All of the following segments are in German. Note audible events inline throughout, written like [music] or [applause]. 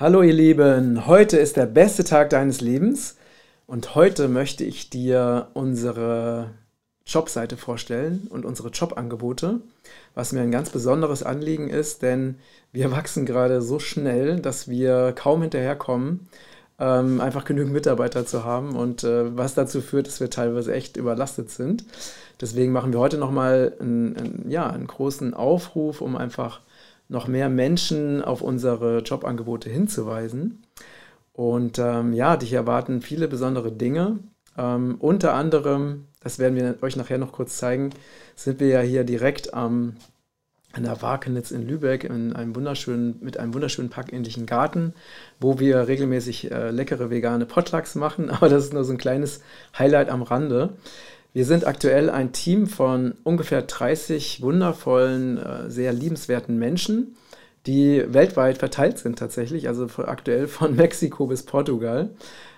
Hallo ihr Lieben, heute ist der beste Tag deines Lebens und heute möchte ich dir unsere Jobseite vorstellen und unsere Jobangebote, was mir ein ganz besonderes Anliegen ist, denn wir wachsen gerade so schnell, dass wir kaum hinterherkommen, ähm, einfach genügend Mitarbeiter zu haben und äh, was dazu führt, dass wir teilweise echt überlastet sind. Deswegen machen wir heute nochmal einen, einen, ja, einen großen Aufruf, um einfach noch mehr Menschen auf unsere Jobangebote hinzuweisen. Und ähm, ja, dich erwarten viele besondere Dinge. Ähm, unter anderem, das werden wir euch nachher noch kurz zeigen, sind wir ja hier direkt am, an der Wakenitz in Lübeck in einem wunderschönen, mit einem wunderschönen parkähnlichen Garten, wo wir regelmäßig äh, leckere vegane Potlucks machen. [laughs] Aber das ist nur so ein kleines Highlight am Rande. Wir sind aktuell ein Team von ungefähr 30 wundervollen, äh, sehr liebenswerten Menschen, die weltweit verteilt sind tatsächlich, also aktuell von [laughs] Mexiko bis Portugal.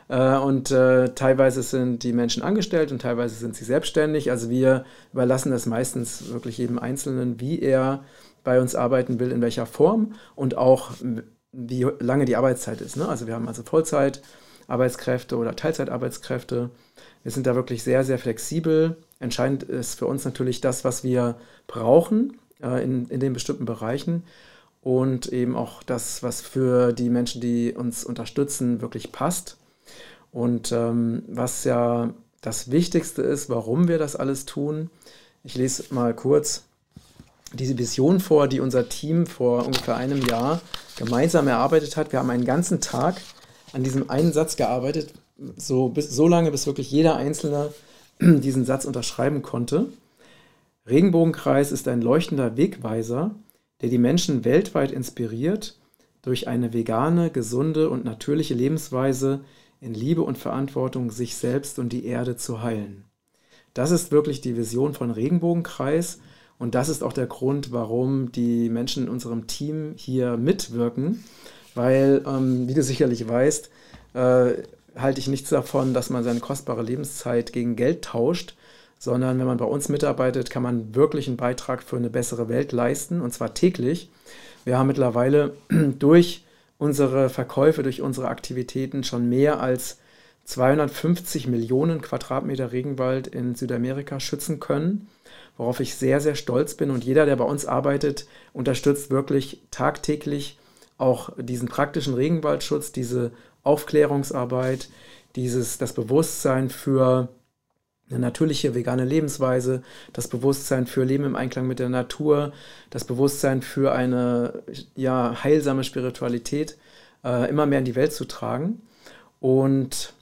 Äh, und äh, teilweise sind die Menschen angestellt und teilweise sind sie selbstständig. Also wir überlassen das meistens wirklich jedem Einzelnen, wie er bei uns arbeiten will, in welcher Form und auch wie lange die Arbeitszeit ist. Ne? Also wir haben also Vollzeitarbeitskräfte oder Teilzeitarbeitskräfte. Wir sind da wirklich sehr, sehr flexibel. Entscheidend ist für uns natürlich das, was wir brauchen äh, in, in den bestimmten Bereichen und eben auch das, was für die Menschen, die uns unterstützen, wirklich passt. Und ähm, was ja das Wichtigste ist, warum wir das alles tun. Ich lese mal kurz diese Vision vor, die unser Team vor ungefähr einem Jahr gemeinsam erarbeitet hat. Wir haben einen ganzen Tag an diesem einen Satz gearbeitet, so, bis, so lange, bis wirklich jeder Einzelne [clears throat] diesen Satz unterschreiben konnte. Regenbogenkreis ist ein leuchtender Wegweiser, der die Menschen weltweit inspiriert, durch eine vegane, gesunde und natürliche Lebensweise in Liebe und Verantwortung sich selbst und die Erde zu heilen. Das ist wirklich die Vision von Regenbogenkreis und das ist auch der Grund, warum die Menschen in unserem Team hier mitwirken, weil, ähm, wie du sicherlich weißt, äh, halte ich nichts davon, dass man seine kostbare Lebenszeit gegen Geld tauscht, sondern wenn man bei uns mitarbeitet, kann man wirklich einen Beitrag für eine bessere Welt leisten und zwar täglich. Wir haben mittlerweile [clears throat] durch unsere Verkäufe, durch unsere Aktivitäten schon mehr als 250 Millionen Quadratmeter Regenwald in Südamerika schützen können, worauf ich sehr, sehr stolz bin. Und jeder, der bei uns arbeitet, unterstützt wirklich tagtäglich auch diesen praktischen Regenwaldschutz, diese Aufklärungsarbeit, dieses, das Bewusstsein für eine natürliche vegane Lebensweise, das Bewusstsein für Leben im Einklang mit der Natur, das Bewusstsein für eine ja, heilsame Spiritualität äh, immer mehr in die Welt zu tragen. Und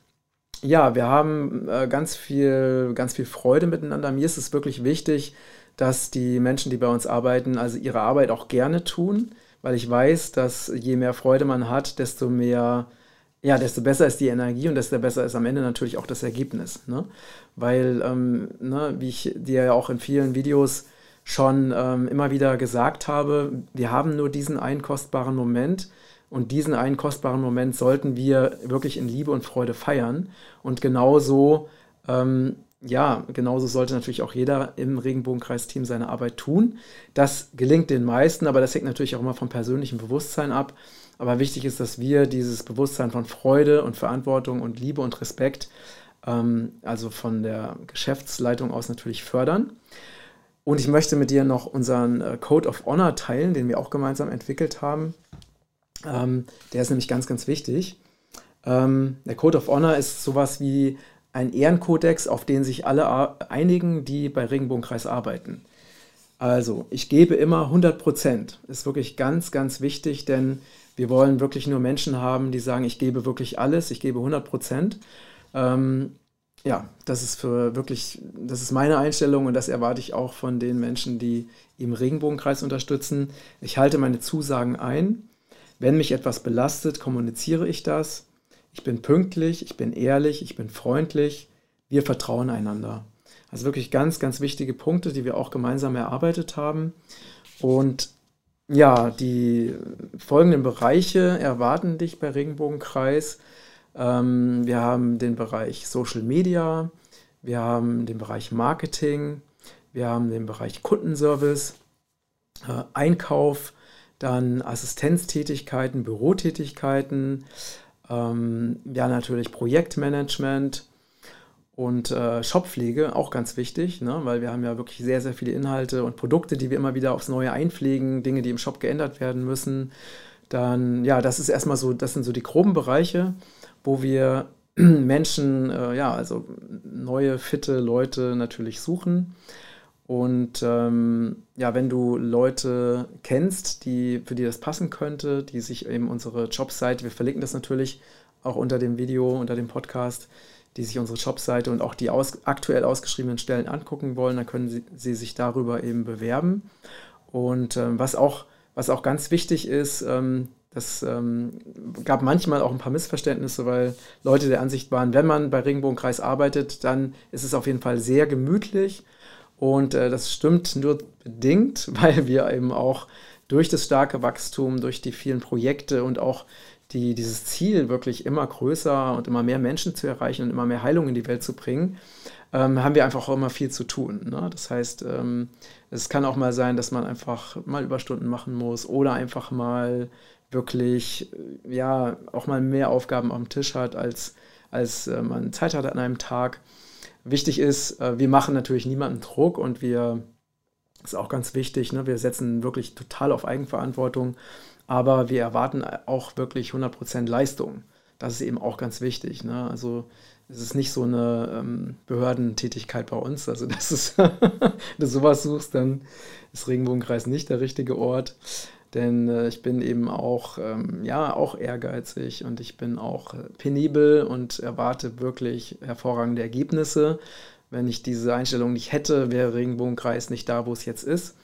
ja, wir haben äh, ganz, viel, ganz viel Freude miteinander. Mir ist es wirklich wichtig, dass die Menschen, die bei uns arbeiten, also ihre Arbeit auch gerne tun, weil ich weiß, dass je mehr Freude man hat, desto mehr ja, desto besser ist die Energie und desto besser ist am Ende natürlich auch das Ergebnis. Ne? Weil, ähm, ne, wie ich dir ja auch in vielen Videos schon ähm, immer wieder gesagt habe, wir haben nur diesen einen kostbaren Moment und diesen einen kostbaren Moment sollten wir wirklich in Liebe und Freude feiern. Und genauso, ähm, ja, genauso sollte natürlich auch jeder im Regenbogenkreis-Team seine Arbeit tun. Das gelingt den meisten, aber das hängt natürlich auch immer vom persönlichen Bewusstsein ab. Aber wichtig ist, dass wir dieses Bewusstsein von Freude und Verantwortung und Liebe und Respekt, ähm, also von der Geschäftsleitung aus natürlich fördern. Und ich möchte mit dir noch unseren äh, Code of Honor teilen, den wir auch gemeinsam entwickelt haben. Ähm, der ist nämlich ganz, ganz wichtig. Ähm, der Code of Honor ist sowas wie ein Ehrenkodex, auf den sich alle einigen, die bei Regenbogenkreis arbeiten. Also, ich gebe immer 100 Prozent. Ist wirklich ganz, ganz wichtig, denn wir wollen wirklich nur Menschen haben, die sagen, ich gebe wirklich alles, ich gebe 100 Prozent. Ähm, ja, das ist für wirklich, das ist meine Einstellung und das erwarte ich auch von den Menschen, die im Regenbogenkreis unterstützen. Ich halte meine Zusagen ein. Wenn mich etwas belastet, kommuniziere ich das. Ich bin pünktlich, ich bin ehrlich, ich bin freundlich. Wir vertrauen einander. Also wirklich ganz, ganz wichtige Punkte, die wir auch gemeinsam erarbeitet haben. Und ja, die folgenden Bereiche erwarten dich bei Regenbogenkreis. Ähm, wir haben den Bereich Social Media, wir haben den Bereich Marketing, wir haben den Bereich Kundenservice, äh, Einkauf, dann Assistenztätigkeiten, Bürotätigkeiten, ähm, ja natürlich Projektmanagement und äh, Shoppflege, auch ganz wichtig, ne? weil wir haben ja wirklich sehr, sehr viele Inhalte und Produkte, die wir immer wieder aufs Neue einpflegen, Dinge, die im Shop geändert werden müssen. Dann, ja, das ist erstmal so, das sind so die groben Bereiche, wo wir [clears throat] Menschen, äh, ja, also neue, fitte Leute natürlich suchen. Und ähm, ja, wenn du Leute kennst, die, für die das passen könnte, die sich eben unsere Jobseite, wir verlinken das natürlich auch unter dem Video, unter dem Podcast, die sich unsere Jobseite und auch die aus, aktuell ausgeschriebenen Stellen angucken wollen, dann können sie, sie sich darüber eben bewerben. Und ähm, was, auch, was auch ganz wichtig ist, ähm, das ähm, gab manchmal auch ein paar Missverständnisse, weil Leute der Ansicht waren, wenn man bei Regenbogenkreis arbeitet, dann ist es auf jeden Fall sehr gemütlich und äh, das stimmt nur bedingt, [laughs] weil wir eben auch durch das starke Wachstum, durch die vielen Projekte und auch die, dieses Ziel, wirklich immer größer und immer mehr Menschen zu erreichen und immer mehr Heilung in die Welt zu bringen, ähm, haben wir einfach auch immer viel zu tun. Ne? Das heißt, ähm, es kann auch mal sein, dass man einfach mal Überstunden machen muss oder einfach mal wirklich, äh, ja, auch mal mehr Aufgaben am Tisch hat, als, als äh, man Zeit hat an einem Tag. Wichtig ist, äh, wir machen natürlich niemanden Druck und wir, ist auch ganz wichtig, ne, wir setzen wirklich total auf Eigenverantwortung, aber wir erwarten auch wirklich 100% Leistung. Das ist eben auch ganz wichtig. Ne? Also es ist nicht so eine ähm, Behördentätigkeit bei uns. Also [laughs] das ist, wenn du sowas suchst, dann ist Regenbogenkreis nicht der richtige Ort. Denn äh, ich bin eben auch, ähm, ja, auch ehrgeizig und ich bin auch äh, penibel und erwarte wirklich hervorragende Ergebnisse. Wenn ich diese Einstellung nicht hätte, wäre Regenbogenkreis nicht da, wo es jetzt ist.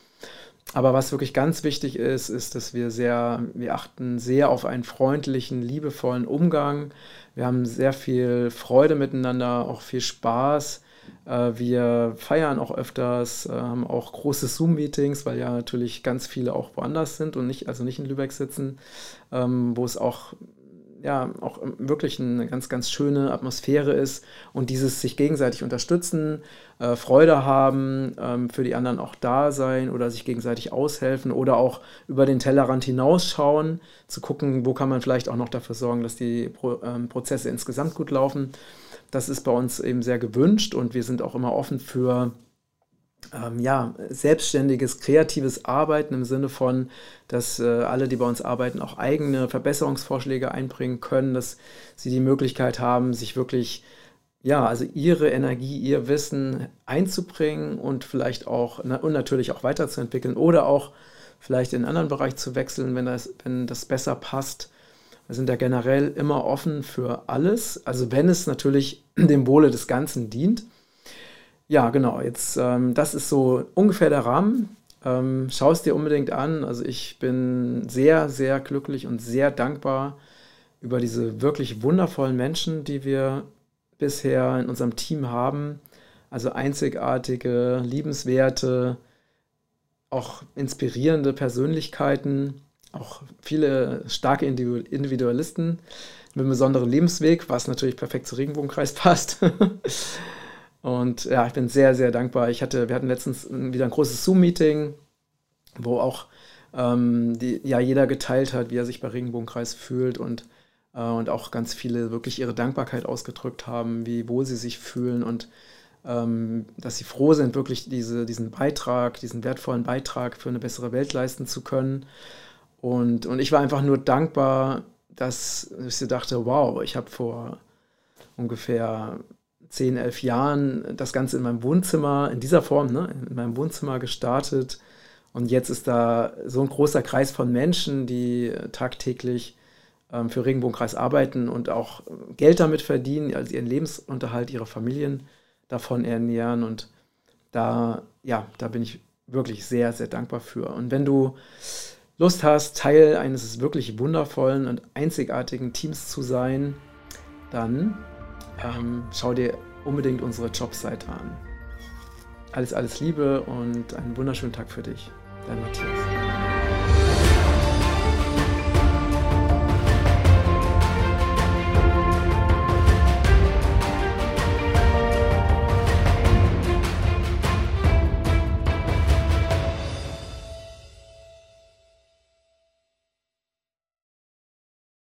Aber was wirklich ganz wichtig ist, ist, dass wir sehr, wir achten sehr auf einen freundlichen, liebevollen Umgang. Wir haben sehr viel Freude miteinander, auch viel Spaß. Äh, wir feiern auch öfters, äh, haben auch große Zoom-Meetings, weil ja natürlich ganz viele auch woanders sind und nicht, also nicht in Lübeck sitzen, ähm, wo es auch ja, auch wirklich eine ganz, ganz schöne Atmosphäre ist und dieses sich gegenseitig unterstützen, äh, Freude haben, ähm, für die anderen auch da sein oder sich gegenseitig aushelfen oder auch über den Tellerrand hinausschauen, zu gucken, wo kann man vielleicht auch noch dafür sorgen, dass die Pro ähm, Prozesse insgesamt gut laufen. Das ist bei uns eben sehr gewünscht und wir sind auch immer offen für ähm, ja, selbstständiges, kreatives Arbeiten im Sinne von, dass äh, alle, die bei uns arbeiten, auch eigene Verbesserungsvorschläge einbringen können, dass sie die Möglichkeit haben, sich wirklich, ja, also ihre Energie, ihr Wissen einzubringen und vielleicht auch, na, und natürlich auch weiterzuentwickeln oder auch vielleicht in einen anderen Bereich zu wechseln, wenn das, wenn das besser passt. Wir sind da generell immer offen für alles, also wenn es natürlich dem Wohle des Ganzen dient. Ja, genau, jetzt, ähm, das ist so ungefähr der Rahmen. Ähm, Schau es dir unbedingt an. Also ich bin sehr, sehr glücklich und sehr dankbar über diese wirklich wundervollen Menschen, die wir bisher in unserem Team haben. Also einzigartige, liebenswerte, auch inspirierende Persönlichkeiten auch viele starke Individualisten mit einem besonderen Lebensweg, was natürlich perfekt zu Regenbogenkreis [laughs] passt. Und ja, ich bin sehr, sehr dankbar. Ich hatte, wir hatten letztens wieder ein großes Zoom-Meeting, wo auch ähm, die, ja, jeder geteilt hat, wie er sich bei Regenbogenkreis fühlt und, äh, und auch ganz viele wirklich ihre Dankbarkeit ausgedrückt haben, wie wohl sie sich fühlen und ähm, dass sie froh sind, wirklich diese, diesen Beitrag, diesen wertvollen Beitrag für eine bessere Welt leisten zu können. Und, und ich war einfach nur dankbar, dass ich dachte, wow, ich habe vor ungefähr 10, 11 Jahren das Ganze in meinem Wohnzimmer, in dieser Form, ne, in meinem Wohnzimmer gestartet. Und jetzt ist da so ein großer Kreis von Menschen, die tagtäglich ähm, für Regenbogenkreis arbeiten und auch Geld damit verdienen, also ihren Lebensunterhalt, ihre Familien davon ernähren. Und da, ja, da bin ich wirklich sehr, sehr dankbar für. Und wenn du Lust hast, Teil eines wirklich wundervollen und einzigartigen Teams zu sein, dann ähm, schau dir unbedingt unsere Jobseite an. Alles, alles Liebe und einen wunderschönen Tag für dich. Dein Matthias.